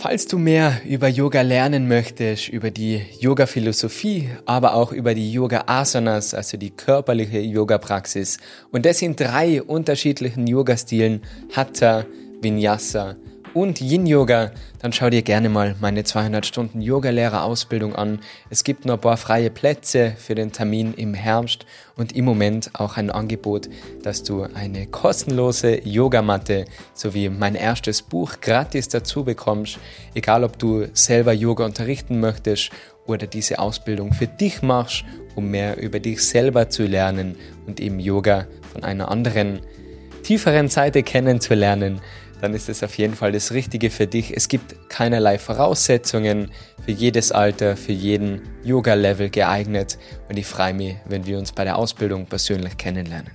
Falls du mehr über Yoga lernen möchtest, über die Yoga-Philosophie, aber auch über die Yoga-Asanas, also die körperliche Yoga-Praxis, und das in drei unterschiedlichen Yoga-Stilen, Hatha, Vinyasa und Yin Yoga, dann schau dir gerne mal meine 200 Stunden Yogalehrerausbildung an. Es gibt noch ein paar freie Plätze für den Termin im Herbst und im Moment auch ein Angebot, dass du eine kostenlose Yogamatte sowie mein erstes Buch gratis dazu bekommst, egal ob du selber Yoga unterrichten möchtest oder diese Ausbildung für dich machst, um mehr über dich selber zu lernen und eben Yoga von einer anderen, tieferen Seite kennenzulernen dann ist es auf jeden Fall das Richtige für dich. Es gibt keinerlei Voraussetzungen für jedes Alter, für jeden Yoga-Level geeignet und ich freue mich, wenn wir uns bei der Ausbildung persönlich kennenlernen.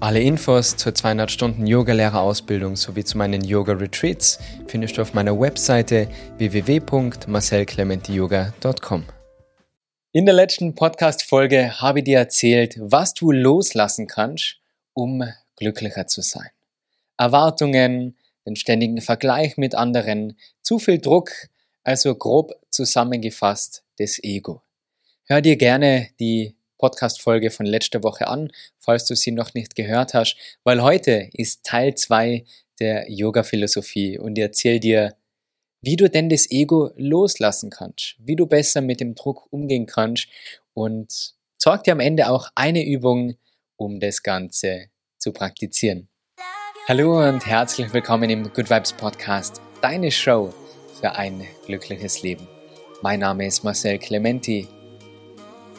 Alle Infos zur 200 Stunden Yogalehrerausbildung sowie zu meinen Yoga-Retreats findest du auf meiner Webseite www.marcelclementiyoga.com. In der letzten Podcast-Folge habe ich dir erzählt, was du loslassen kannst, um glücklicher zu sein. Erwartungen, den ständigen Vergleich mit anderen, zu viel Druck, also grob zusammengefasst das Ego. Hör dir gerne die Podcast-Folge von letzter Woche an, falls du sie noch nicht gehört hast, weil heute ist Teil 2 der Yoga-Philosophie und ich erzähle dir, wie du denn das Ego loslassen kannst, wie du besser mit dem Druck umgehen kannst und zeig dir am Ende auch eine Übung, um das Ganze zu praktizieren. Hallo und herzlich willkommen im Good Vibes Podcast, deine Show für ein glückliches Leben. Mein Name ist Marcel Clementi.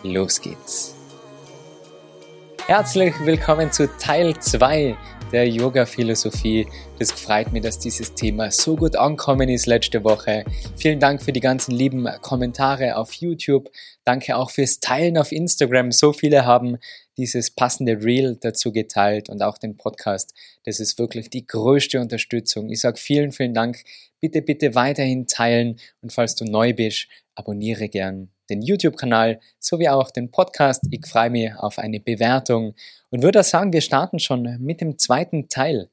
Los geht's. Herzlich willkommen zu Teil 2 der Yoga-Philosophie. Es freut mich, dass dieses Thema so gut ankommen ist letzte Woche. Vielen Dank für die ganzen lieben Kommentare auf YouTube. Danke auch fürs Teilen auf Instagram. So viele haben dieses passende Reel dazu geteilt und auch den Podcast. Das ist wirklich die größte Unterstützung. Ich sage vielen, vielen Dank. Bitte, bitte weiterhin teilen und falls du neu bist, abonniere gern den YouTube-Kanal sowie auch den Podcast. Ich freue mich auf eine Bewertung und würde sagen, wir starten schon mit dem zweiten Teil.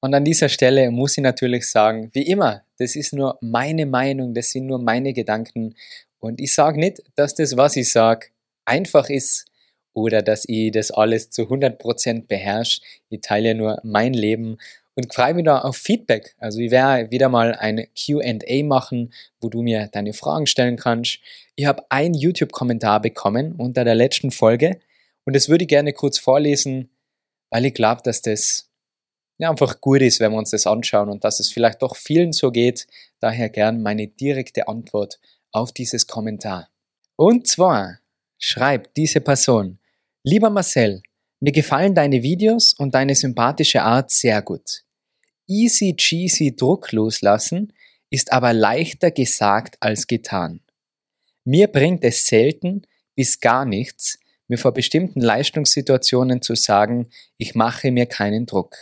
Und an dieser Stelle muss ich natürlich sagen, wie immer, das ist nur meine Meinung, das sind nur meine Gedanken. Und ich sage nicht, dass das, was ich sage, einfach ist oder dass ich das alles zu 100% beherrsche. Ich teile nur mein Leben und freue mich da auf Feedback. Also ich werde wieder mal ein QA machen, wo du mir deine Fragen stellen kannst. Ich habe einen YouTube-Kommentar bekommen unter der letzten Folge und das würde ich gerne kurz vorlesen, weil ich glaube, dass das ja, einfach gut ist, wenn wir uns das anschauen und dass es vielleicht doch vielen so geht. Daher gern meine direkte Antwort auf dieses Kommentar. Und zwar schreibt diese Person, Lieber Marcel, mir gefallen deine Videos und deine sympathische Art sehr gut. Easy cheesy Druck loslassen ist aber leichter gesagt als getan. Mir bringt es selten bis gar nichts, mir vor bestimmten Leistungssituationen zu sagen, ich mache mir keinen Druck.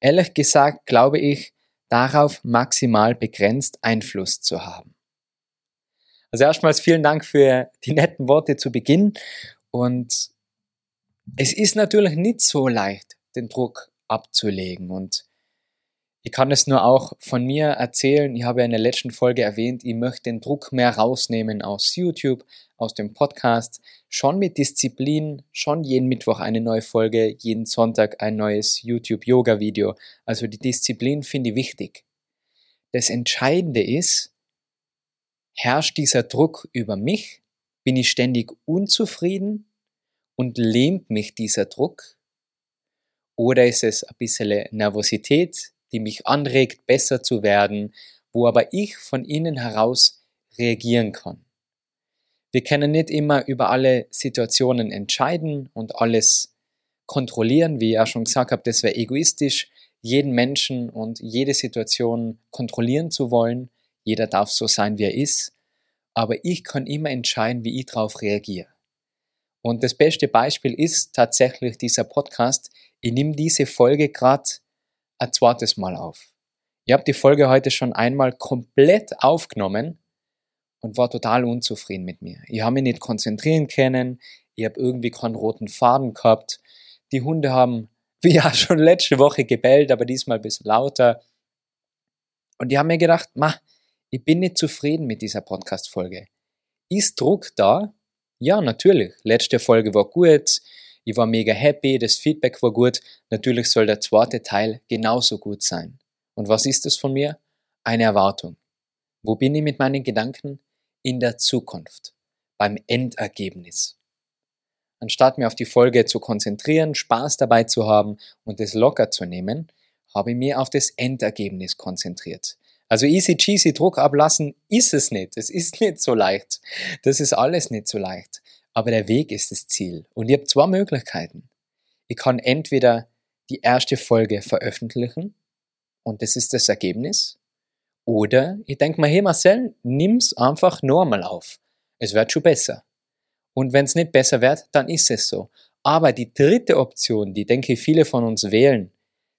Ehrlich gesagt glaube ich, darauf maximal begrenzt Einfluss zu haben. Also erstmals vielen Dank für die netten Worte zu Beginn und es ist natürlich nicht so leicht, den Druck abzulegen und ich kann es nur auch von mir erzählen. Ich habe ja in der letzten Folge erwähnt, ich möchte den Druck mehr rausnehmen aus YouTube, aus dem Podcast. Schon mit Disziplin, schon jeden Mittwoch eine neue Folge, jeden Sonntag ein neues YouTube-Yoga-Video. Also die Disziplin finde ich wichtig. Das Entscheidende ist, herrscht dieser Druck über mich? Bin ich ständig unzufrieden? Und lähmt mich dieser Druck? Oder ist es ein bisschen Nervosität, die mich anregt, besser zu werden, wo aber ich von innen heraus reagieren kann? Wir können nicht immer über alle Situationen entscheiden und alles kontrollieren, wie ich ja schon gesagt habe, das wäre egoistisch, jeden Menschen und jede Situation kontrollieren zu wollen. Jeder darf so sein, wie er ist. Aber ich kann immer entscheiden, wie ich darauf reagiere. Und das beste Beispiel ist tatsächlich dieser Podcast. Ich nehme diese Folge gerade ein zweites Mal auf. Ich habe die Folge heute schon einmal komplett aufgenommen und war total unzufrieden mit mir. Ich habe mich nicht konzentrieren können, ich habe irgendwie keinen roten Faden gehabt. Die Hunde haben, wie ja schon letzte Woche gebellt, aber diesmal ein bisschen lauter. Und ich habe mir gedacht, ma, Ich bin nicht zufrieden mit dieser Podcast-Folge. Ist Druck da? Ja, natürlich. Letzte Folge war gut. Ich war mega happy. Das Feedback war gut. Natürlich soll der zweite Teil genauso gut sein. Und was ist das von mir? Eine Erwartung. Wo bin ich mit meinen Gedanken? In der Zukunft. Beim Endergebnis. Anstatt mir auf die Folge zu konzentrieren, Spaß dabei zu haben und es locker zu nehmen, habe ich mich auf das Endergebnis konzentriert. Also easy cheesy Druck ablassen ist es nicht. Es ist nicht so leicht. Das ist alles nicht so leicht. Aber der Weg ist das Ziel. Und ich habe zwei Möglichkeiten. Ich kann entweder die erste Folge veröffentlichen und das ist das Ergebnis. Oder ich denke mal, hey Marcel, nimm's einfach normal auf. Es wird schon besser. Und wenn es nicht besser wird, dann ist es so. Aber die dritte Option, die denke ich viele von uns wählen,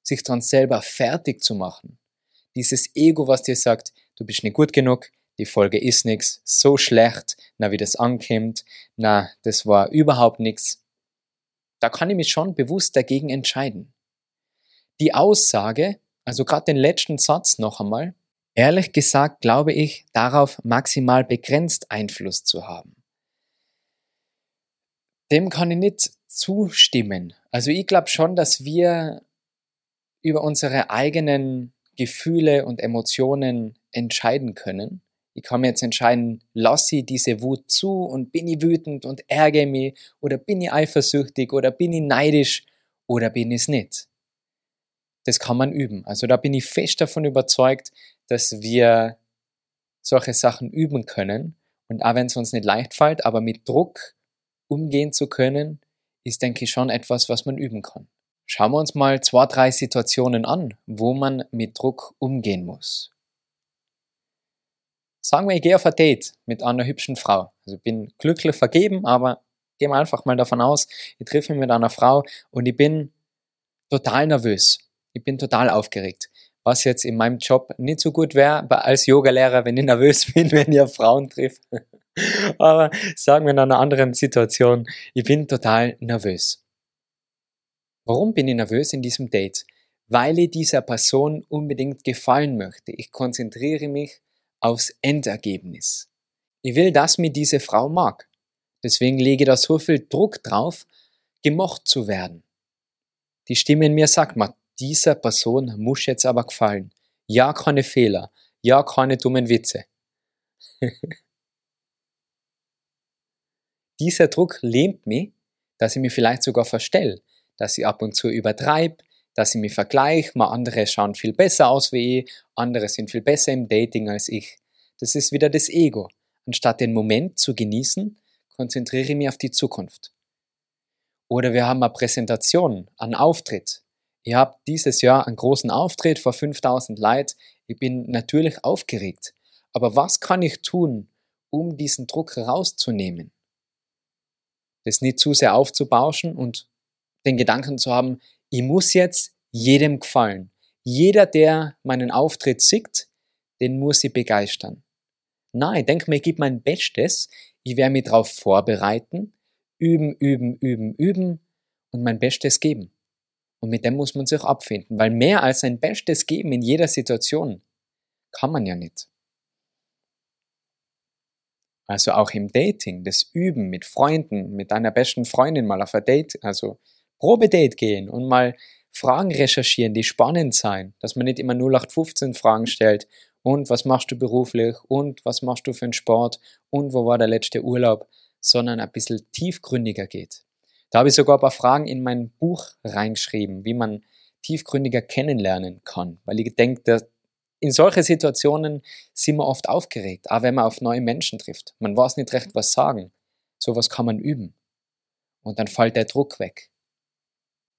sich dran selber fertig zu machen. Dieses Ego, was dir sagt, du bist nicht gut genug, die Folge ist nichts, so schlecht, na wie das ankommt, na das war überhaupt nichts. Da kann ich mich schon bewusst dagegen entscheiden. Die Aussage, also gerade den letzten Satz noch einmal, ehrlich gesagt glaube ich, darauf maximal begrenzt Einfluss zu haben. Dem kann ich nicht zustimmen. Also ich glaube schon, dass wir über unsere eigenen Gefühle und Emotionen entscheiden können. Ich kann mir jetzt entscheiden, lasse ich diese Wut zu und bin ich wütend und ärgere mich oder bin ich eifersüchtig oder bin ich neidisch oder bin ich es nicht. Das kann man üben. Also da bin ich fest davon überzeugt, dass wir solche Sachen üben können. Und auch wenn es uns nicht leicht fällt, aber mit Druck umgehen zu können, ist, denke ich, schon etwas, was man üben kann. Schauen wir uns mal zwei, drei Situationen an, wo man mit Druck umgehen muss. Sagen wir, ich gehe auf ein Date mit einer hübschen Frau. Also ich bin glücklich vergeben, aber gehen wir einfach mal davon aus, ich treffe mich mit einer Frau und ich bin total nervös. Ich bin total aufgeregt. Was jetzt in meinem Job nicht so gut wäre als Yogalehrer, wenn ich nervös bin, wenn ich Frauen treffe. aber sagen wir in einer anderen Situation, ich bin total nervös. Warum bin ich nervös in diesem Date? Weil ich dieser Person unbedingt gefallen möchte. Ich konzentriere mich aufs Endergebnis. Ich will, dass mir diese Frau mag. Deswegen lege ich da so viel Druck drauf, gemocht zu werden. Die Stimme in mir sagt mir, dieser Person muss jetzt aber gefallen. Ja, keine Fehler. Ja, keine dummen Witze. Dieser Druck lähmt mich, dass ich mich vielleicht sogar verstelle, dass ich ab und zu übertreibe, dass ich mich vergleiche, mal andere schauen viel besser aus wie ich, andere sind viel besser im Dating als ich. Das ist wieder das Ego. Anstatt den Moment zu genießen, konzentriere ich mich auf die Zukunft. Oder wir haben eine Präsentation, einen Auftritt. Ich habe dieses Jahr einen großen Auftritt vor 5000 Leuten. Ich bin natürlich aufgeregt. Aber was kann ich tun, um diesen Druck rauszunehmen? Das nicht zu sehr aufzubauschen und den Gedanken zu haben, ich muss jetzt jedem gefallen. Jeder, der meinen Auftritt sieht, den muss ich begeistern. Nein, ich denke mir, ich gebe mein Bestes, ich werde mich darauf vorbereiten, üben, üben, üben, üben und mein Bestes geben. Und mit dem muss man sich abfinden, weil mehr als sein Bestes geben in jeder Situation kann man ja nicht. Also auch im Dating, das Üben mit Freunden, mit deiner besten Freundin mal auf ein Date, also Probedate gehen und mal Fragen recherchieren, die spannend sein, dass man nicht immer 0815 Fragen stellt und was machst du beruflich und was machst du für einen Sport und wo war der letzte Urlaub, sondern ein bisschen tiefgründiger geht. Da habe ich sogar ein paar Fragen in mein Buch reingeschrieben, wie man tiefgründiger kennenlernen kann, weil ich denke, in solchen Situationen sind wir oft aufgeregt, auch wenn man auf neue Menschen trifft. Man weiß nicht recht, was sagen. Sowas kann man üben. Und dann fällt der Druck weg.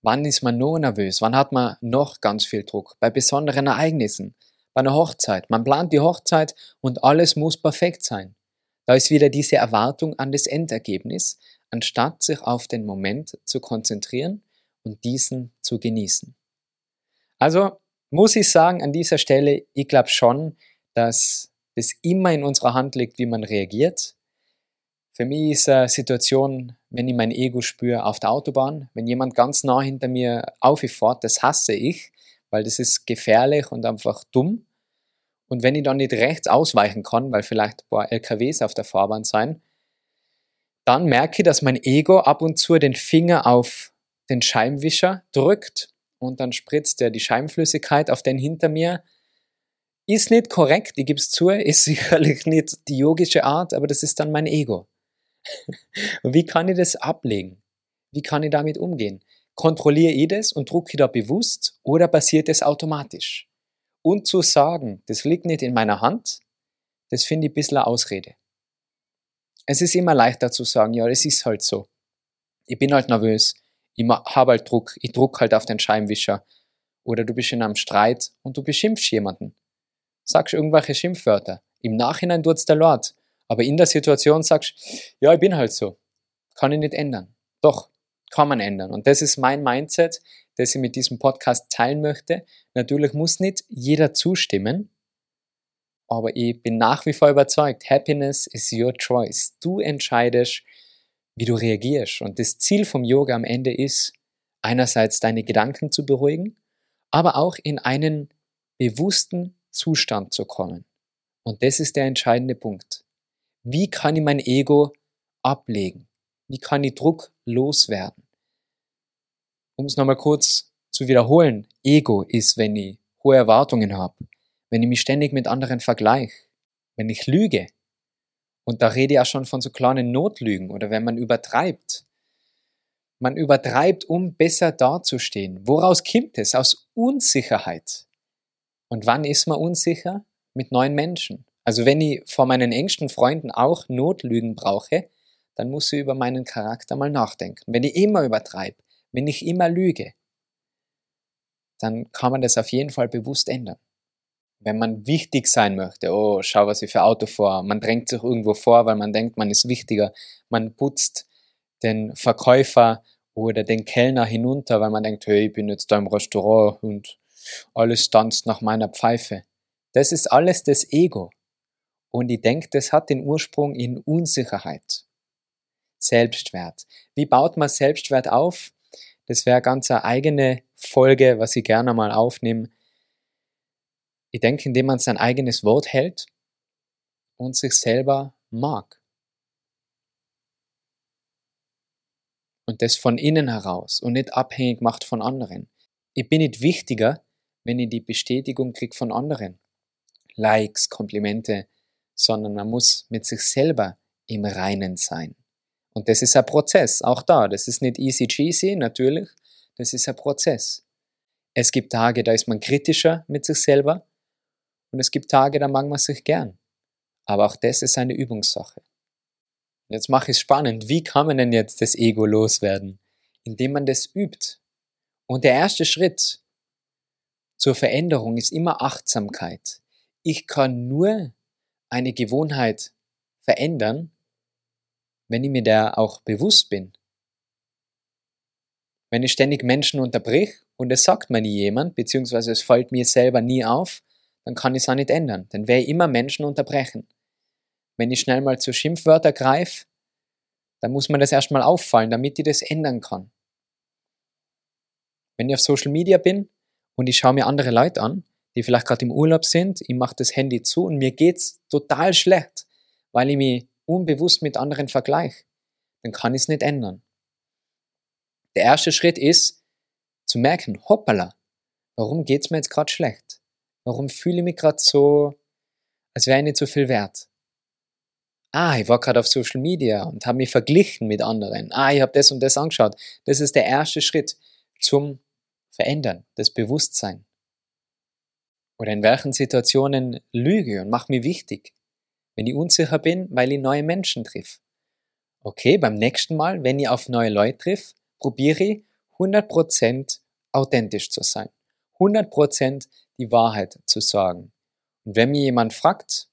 Wann ist man noch nervös? Wann hat man noch ganz viel Druck? Bei besonderen Ereignissen, bei einer Hochzeit. Man plant die Hochzeit und alles muss perfekt sein. Da ist wieder diese Erwartung an das Endergebnis, anstatt sich auf den Moment zu konzentrieren und diesen zu genießen. Also muss ich sagen, an dieser Stelle, ich glaube schon, dass es immer in unserer Hand liegt, wie man reagiert. Für mich ist eine Situation, wenn ich mein Ego spüre auf der Autobahn, wenn jemand ganz nah hinter mir aufgefährt, das hasse ich, weil das ist gefährlich und einfach dumm. Und wenn ich dann nicht rechts ausweichen kann, weil vielleicht ein paar LKWs auf der Fahrbahn sein, dann merke ich, dass mein Ego ab und zu den Finger auf den Scheibenwischer drückt und dann spritzt er die Scheibenflüssigkeit auf den hinter mir. Ist nicht korrekt, ich gebe es zu, ist sicherlich nicht die yogische Art, aber das ist dann mein Ego. Und wie kann ich das ablegen? Wie kann ich damit umgehen? Kontrolliere ich das und drucke ich da bewusst oder passiert es automatisch? Und zu sagen, das liegt nicht in meiner Hand, das finde ich ein bisschen eine Ausrede. Es ist immer leichter zu sagen, ja, es ist halt so. Ich bin halt nervös, ich habe halt Druck, ich druck halt auf den Scheibenwischer. Oder du bist in einem Streit und du beschimpfst jemanden. Sagst irgendwelche Schimpfwörter. Im Nachhinein tut's der Lord. Aber in der Situation sagst, ja, ich bin halt so. Kann ich nicht ändern. Doch, kann man ändern. Und das ist mein Mindset, das ich mit diesem Podcast teilen möchte. Natürlich muss nicht jeder zustimmen, aber ich bin nach wie vor überzeugt, Happiness is your choice. Du entscheidest, wie du reagierst. Und das Ziel vom Yoga am Ende ist, einerseits deine Gedanken zu beruhigen, aber auch in einen bewussten Zustand zu kommen. Und das ist der entscheidende Punkt. Wie kann ich mein Ego ablegen? Wie kann ich Druck loswerden? Um es nochmal kurz zu wiederholen, Ego ist, wenn ich hohe Erwartungen habe, wenn ich mich ständig mit anderen vergleiche, wenn ich lüge, und da rede ich ja schon von so kleinen Notlügen oder wenn man übertreibt. Man übertreibt, um besser dazustehen. Woraus kommt es? Aus Unsicherheit. Und wann ist man unsicher? Mit neuen Menschen. Also wenn ich vor meinen engsten Freunden auch Notlügen brauche, dann muss ich über meinen Charakter mal nachdenken. Wenn ich immer übertreibe, wenn ich immer lüge, dann kann man das auf jeden Fall bewusst ändern wenn man wichtig sein möchte, oh, schau, was ich für Auto fahre, man drängt sich irgendwo vor, weil man denkt, man ist wichtiger, man putzt den Verkäufer oder den Kellner hinunter, weil man denkt, hey, ich bin jetzt da im Restaurant und alles tanzt nach meiner Pfeife. Das ist alles das Ego. Und ich denke, das hat den Ursprung in Unsicherheit. Selbstwert. Wie baut man Selbstwert auf? Das wäre ganz eine eigene Folge, was ich gerne mal aufnehme. Ich denke, indem man sein eigenes Wort hält und sich selber mag. Und das von innen heraus und nicht abhängig macht von anderen. Ich bin nicht wichtiger, wenn ich die Bestätigung kriege von anderen. Likes, Komplimente, sondern man muss mit sich selber im Reinen sein. Und das ist ein Prozess, auch da. Das ist nicht easy cheesy, natürlich. Das ist ein Prozess. Es gibt Tage, da ist man kritischer mit sich selber und es gibt Tage, da mag man sich gern. Aber auch das ist eine Übungssache. Jetzt mache ich es spannend. Wie kann man denn jetzt das Ego loswerden? Indem man das übt. Und der erste Schritt zur Veränderung ist immer Achtsamkeit. Ich kann nur eine Gewohnheit verändern, wenn ich mir der auch bewusst bin. Wenn ich ständig Menschen unterbrich und es sagt mir nie jemand, beziehungsweise es fällt mir selber nie auf, dann kann ich es auch nicht ändern. Dann werde ich immer Menschen unterbrechen. Wenn ich schnell mal zu Schimpfwörter greife, dann muss mir das erstmal auffallen, damit ich das ändern kann. Wenn ich auf Social Media bin und ich schaue mir andere Leute an, die vielleicht gerade im Urlaub sind, ich mache das Handy zu und mir geht's total schlecht, weil ich mich unbewusst mit anderen vergleiche, dann kann ich es nicht ändern. Der erste Schritt ist zu merken, hoppala, warum geht's mir jetzt gerade schlecht? Warum fühle ich mich gerade so, als wäre ich nicht so viel wert? Ah, ich war gerade auf Social Media und habe mich verglichen mit anderen. Ah, ich habe das und das angeschaut. Das ist der erste Schritt zum Verändern, das Bewusstsein. Oder in welchen Situationen lüge und mache mich wichtig. Wenn ich unsicher bin, weil ich neue Menschen triff. Okay, beim nächsten Mal, wenn ich auf neue Leute triff, probiere ich 100% authentisch zu sein. 100% die Wahrheit zu sagen. Und wenn mir jemand fragt,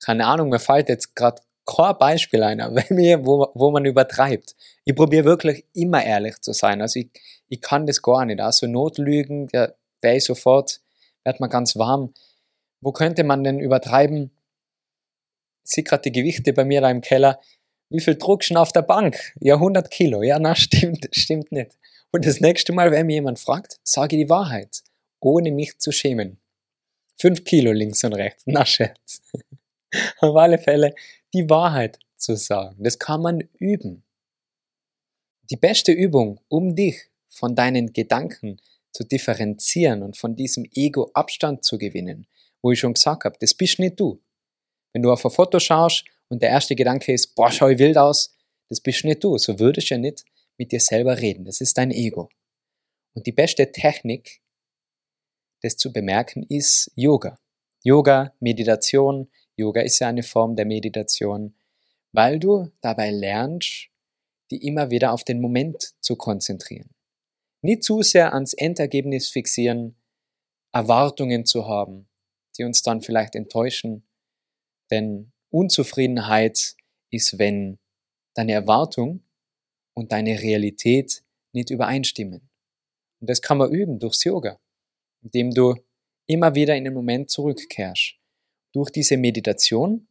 keine Ahnung, mir fällt jetzt gerade kein Beispiel ein, wenn mir, wo, wo man übertreibt. Ich probiere wirklich immer ehrlich zu sein. Also ich, ich kann das gar nicht. Also Notlügen, da ich sofort, wird man ganz warm. Wo könnte man denn übertreiben? Sehe gerade die Gewichte bei mir da im Keller. Wie viel Druck schon auf der Bank? Ja, 100 Kilo. Ja, na, stimmt, stimmt nicht. Und das nächste Mal, wenn mir jemand fragt, sage ich die Wahrheit ohne mich zu schämen. fünf Kilo links und rechts. Na Scherz. Auf alle Fälle die Wahrheit zu sagen. Das kann man üben. Die beste Übung, um dich von deinen Gedanken zu differenzieren und von diesem Ego Abstand zu gewinnen, wo ich schon gesagt habe, das bist nicht du. Wenn du auf ein Foto schaust und der erste Gedanke ist, boah, schau ich wild aus, das bist nicht du. So würdest du ja nicht mit dir selber reden. Das ist dein Ego. Und die beste Technik, das zu bemerken, ist Yoga. Yoga, Meditation. Yoga ist ja eine Form der Meditation, weil du dabei lernst, die immer wieder auf den Moment zu konzentrieren. Nicht zu sehr ans Endergebnis fixieren, Erwartungen zu haben, die uns dann vielleicht enttäuschen, denn Unzufriedenheit ist, wenn deine Erwartung und deine Realität nicht übereinstimmen. Und das kann man üben durchs Yoga, indem du immer wieder in den Moment zurückkehrst. Durch diese Meditation,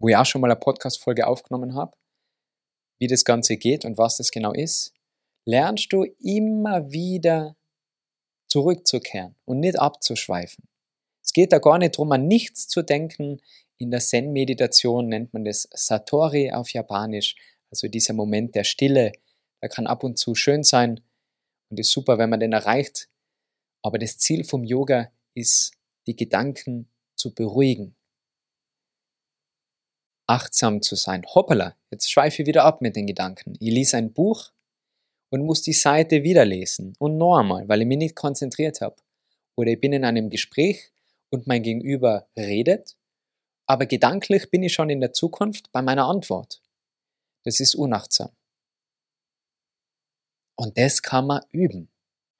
wo ich auch schon mal eine Podcast-Folge aufgenommen habe, wie das Ganze geht und was das genau ist, lernst du immer wieder zurückzukehren und nicht abzuschweifen. Es geht da gar nicht darum, an nichts zu denken. In der Zen-Meditation nennt man das Satori auf Japanisch, also dieser Moment der Stille. Der kann ab und zu schön sein und ist super, wenn man den erreicht. Aber das Ziel vom Yoga ist, die Gedanken zu beruhigen, achtsam zu sein. Hoppala, jetzt schweife ich wieder ab mit den Gedanken. Ich lese ein Buch und muss die Seite wieder lesen und noch einmal, weil ich mich nicht konzentriert habe. Oder ich bin in einem Gespräch und mein Gegenüber redet, aber gedanklich bin ich schon in der Zukunft bei meiner Antwort. Das ist unachtsam. Und das kann man üben.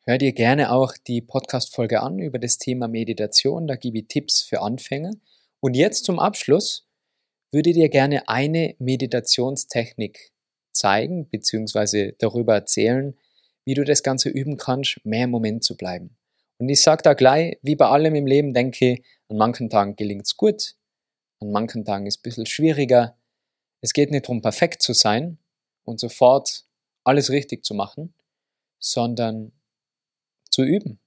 Hör dir gerne auch die Podcast-Folge an über das Thema Meditation. Da gebe ich Tipps für Anfänger. Und jetzt zum Abschluss würde dir gerne eine Meditationstechnik zeigen bzw. darüber erzählen, wie du das Ganze üben kannst, mehr im Moment zu bleiben. Und ich sage da gleich, wie bei allem im Leben, denke, an manchen Tagen gelingt es gut, an manchen Tagen ist es ein bisschen schwieriger. Es geht nicht darum, perfekt zu sein und sofort alles richtig zu machen, sondern zu üben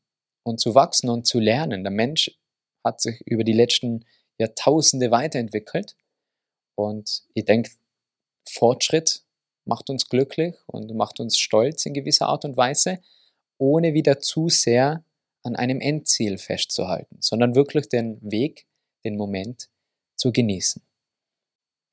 und zu wachsen und zu lernen. Der Mensch hat sich über die letzten Jahrtausende weiterentwickelt und ich denke, Fortschritt macht uns glücklich und macht uns stolz in gewisser Art und Weise, ohne wieder zu sehr an einem Endziel festzuhalten, sondern wirklich den Weg, den Moment zu genießen.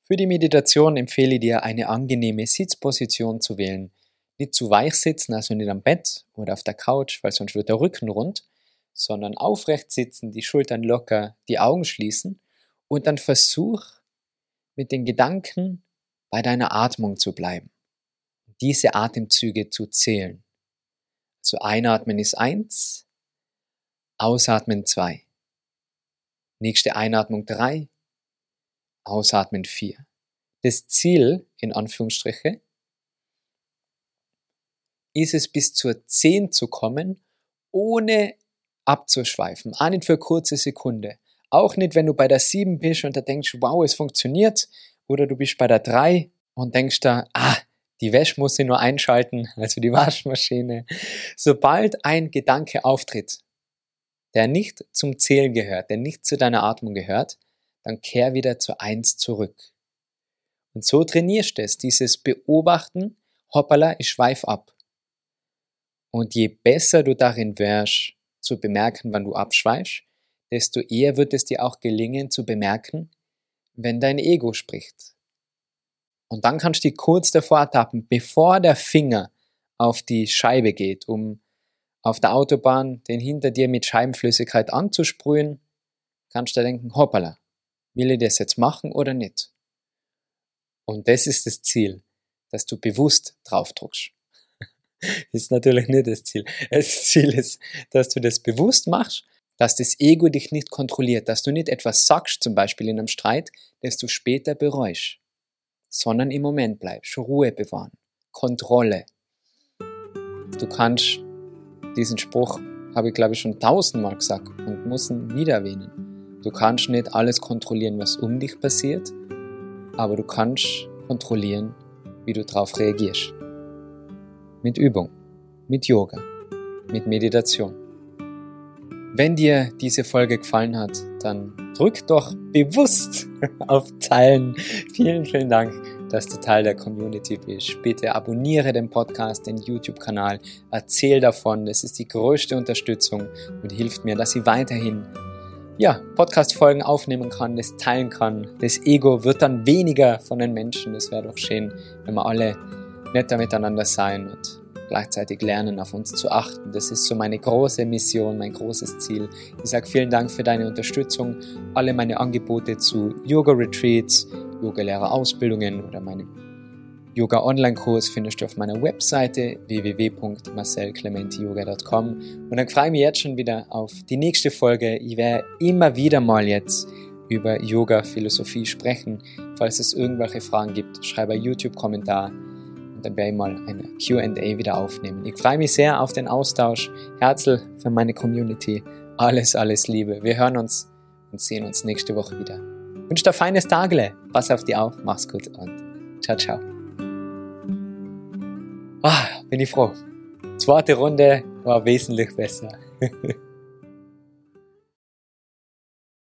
Für die Meditation empfehle ich dir, eine angenehme Sitzposition zu wählen. Nicht zu weich sitzen, also nicht am Bett oder auf der Couch, weil sonst wird der Rücken rund, sondern aufrecht sitzen, die Schultern locker, die Augen schließen und dann versuch mit den Gedanken bei deiner Atmung zu bleiben. Diese Atemzüge zu zählen. Also einatmen ist eins, ausatmen zwei. Nächste Einatmung drei, ausatmen vier. Das Ziel, in Anführungsstriche, ist es bis zur 10 zu kommen, ohne abzuschweifen. Auch nicht für kurze Sekunde. Auch nicht, wenn du bei der 7 bist und da denkst, wow, es funktioniert, oder du bist bei der 3 und denkst da, ah, die Wäsche muss ich nur einschalten, also die Waschmaschine. Sobald ein Gedanke auftritt, der nicht zum Zählen gehört, der nicht zu deiner Atmung gehört, dann kehr wieder zu 1 zurück. Und so trainierst du es, dieses Beobachten, hoppala, ich schweif ab. Und je besser du darin wärst, zu bemerken, wann du abschweifst, desto eher wird es dir auch gelingen zu bemerken, wenn dein Ego spricht. Und dann kannst du dich kurz davor tappen, bevor der Finger auf die Scheibe geht, um auf der Autobahn den hinter dir mit Scheibenflüssigkeit anzusprühen, kannst du denken, hoppala, will ich das jetzt machen oder nicht? Und das ist das Ziel, dass du bewusst draufdruckst. ist natürlich nicht das Ziel. Das Ziel ist, dass du das bewusst machst dass das Ego dich nicht kontrolliert, dass du nicht etwas sagst, zum Beispiel in einem Streit, das du später bereust, sondern im Moment bleibst, Ruhe bewahren, Kontrolle. Du kannst diesen Spruch, habe ich glaube ich schon tausendmal gesagt und muss ihn wieder erwähnen. Du kannst nicht alles kontrollieren, was um dich passiert, aber du kannst kontrollieren, wie du darauf reagierst. Mit Übung, mit Yoga, mit Meditation. Wenn dir diese Folge gefallen hat, dann drück doch bewusst auf Teilen. Vielen, vielen Dank, dass du Teil der Community bist. Bitte abonniere den Podcast, den YouTube-Kanal, erzähl davon. Es ist die größte Unterstützung und hilft mir, dass ich weiterhin ja, Podcast-Folgen aufnehmen kann, das teilen kann. Das Ego wird dann weniger von den Menschen. Das wäre doch schön, wenn wir alle netter miteinander sein und gleichzeitig lernen, auf uns zu achten. Das ist so meine große Mission, mein großes Ziel. Ich sage vielen Dank für deine Unterstützung. Alle meine Angebote zu Yoga-Retreats, Yoga-Lehrer-Ausbildungen oder meinem Yoga-Online-Kurs findest du auf meiner Webseite www.marcelclementiyoga.com und dann freue ich mich jetzt schon wieder auf die nächste Folge. Ich werde immer wieder mal jetzt über Yoga-Philosophie sprechen. Falls es irgendwelche Fragen gibt, schreibe einen YouTube-Kommentar und dann werde ich mal eine QA wieder aufnehmen. Ich freue mich sehr auf den Austausch. Herzl für meine Community. Alles, alles Liebe. Wir hören uns und sehen uns nächste Woche wieder. Ich wünsche dir ein feines Tagle. Pass auf dich auf. Mach's gut und ciao, ciao. Ah, bin ich froh. Zweite Runde war wesentlich besser.